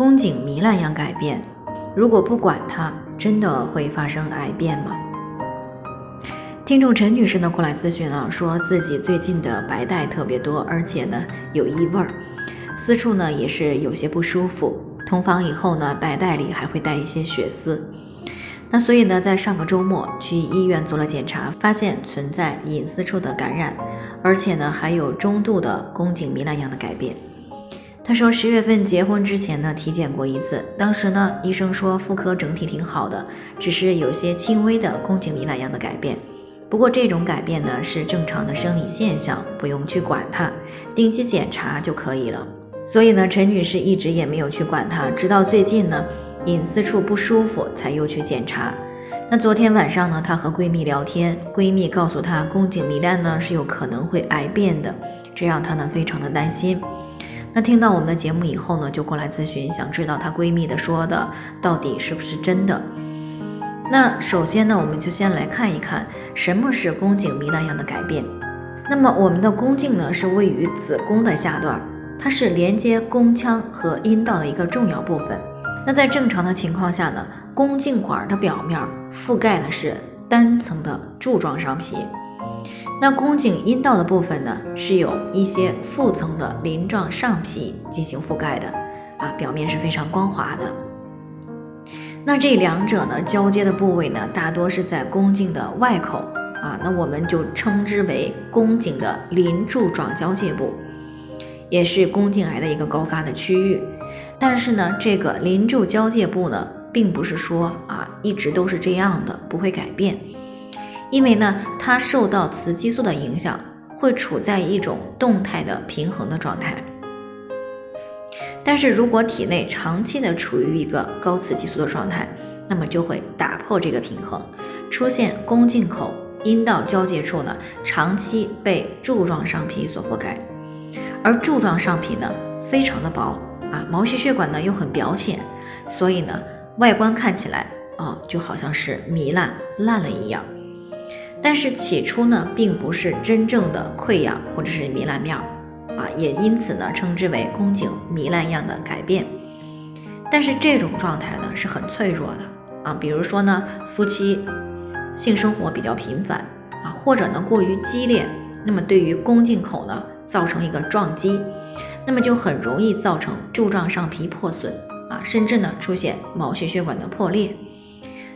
宫颈糜烂样改变，如果不管它，真的会发生癌变吗？听众陈女士呢过来咨询啊，说自己最近的白带特别多，而且呢有异味儿，私处呢也是有些不舒服，同房以后呢，白带里还会带一些血丝。那所以呢，在上个周末去医院做了检查，发现存在隐私处的感染，而且呢还有中度的宫颈糜烂样的改变。她说十月份结婚之前呢体检过一次，当时呢医生说妇科整体挺好的，只是有些轻微的宫颈糜烂样的改变。不过这种改变呢是正常的生理现象，不用去管它，定期检查就可以了。所以呢，陈女士一直也没有去管它，直到最近呢。隐私处不舒服，才又去检查。那昨天晚上呢，她和闺蜜聊天，闺蜜告诉她宫颈糜烂呢是有可能会癌变的，这让她呢非常的担心。那听到我们的节目以后呢，就过来咨询，想知道她闺蜜的说的到底是不是真的。那首先呢，我们就先来看一看什么是宫颈糜烂样的改变。那么我们的宫颈呢是位于子宫的下段，它是连接宫腔和阴道的一个重要部分。那在正常的情况下呢，宫颈管的表面覆盖的是单层的柱状上皮，那宫颈阴道的部分呢，是有一些复层的鳞状上皮进行覆盖的，啊，表面是非常光滑的。那这两者呢交接的部位呢，大多是在宫颈的外口，啊，那我们就称之为宫颈的鳞柱状交界部，也是宫颈癌的一个高发的区域。但是呢，这个鳞柱交界部呢，并不是说啊一直都是这样的，不会改变，因为呢，它受到雌激素的影响，会处在一种动态的平衡的状态。但是如果体内长期的处于一个高雌激素的状态，那么就会打破这个平衡，出现宫颈口、阴道交界处呢，长期被柱状上皮所覆盖，而柱状上皮呢，非常的薄。啊，毛细血管呢又很表浅，所以呢，外观看起来啊就好像是糜烂烂了一样。但是起初呢，并不是真正的溃疡或者是糜烂面儿啊，也因此呢，称之为宫颈糜烂样的改变。但是这种状态呢是很脆弱的啊，比如说呢，夫妻性生活比较频繁啊，或者呢过于激烈，那么对于宫颈口呢造成一个撞击。那么就很容易造成柱状上皮破损啊，甚至呢出现毛细血管的破裂。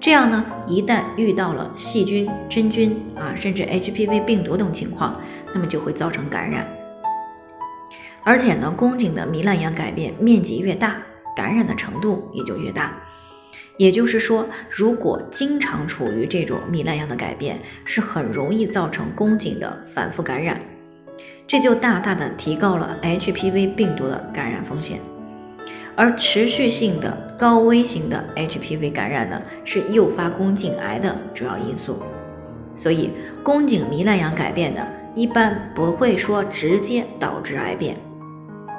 这样呢，一旦遇到了细菌、真菌啊，甚至 HPV 病毒等情况，那么就会造成感染。而且呢，宫颈的糜烂样改变面积越大，感染的程度也就越大。也就是说，如果经常处于这种糜烂样的改变，是很容易造成宫颈的反复感染。这就大大的提高了 HPV 病毒的感染风险，而持续性的高危型的 HPV 感染呢，是诱发宫颈癌的主要因素。所以，宫颈糜烂样改变呢，一般不会说直接导致癌变，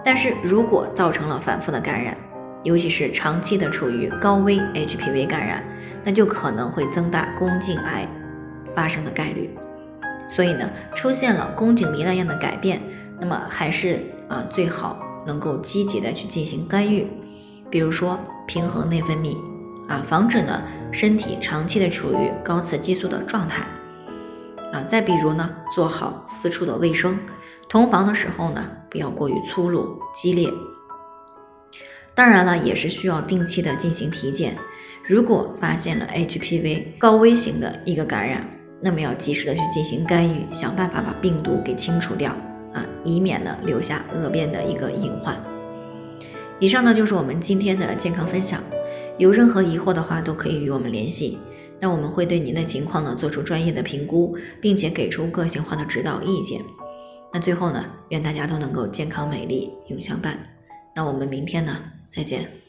但是如果造成了反复的感染，尤其是长期的处于高危 HPV 感染，那就可能会增大宫颈癌发生的概率。所以呢，出现了宫颈糜烂样的改变，那么还是啊最好能够积极的去进行干预，比如说平衡内分泌啊，防止呢身体长期的处于高雌激素的状态。啊，再比如呢做好私处的卫生，同房的时候呢不要过于粗鲁激烈，当然了也是需要定期的进行体检，如果发现了 HPV 高危型的一个感染。那么要及时的去进行干预，想办法把病毒给清除掉，以免呢留下恶变的一个隐患。以上呢就是我们今天的健康分享，有任何疑惑的话都可以与我们联系，那我们会对您的情况呢做出专业的评估，并且给出个性化的指导意见。那最后呢，愿大家都能够健康美丽永相伴。那我们明天呢再见。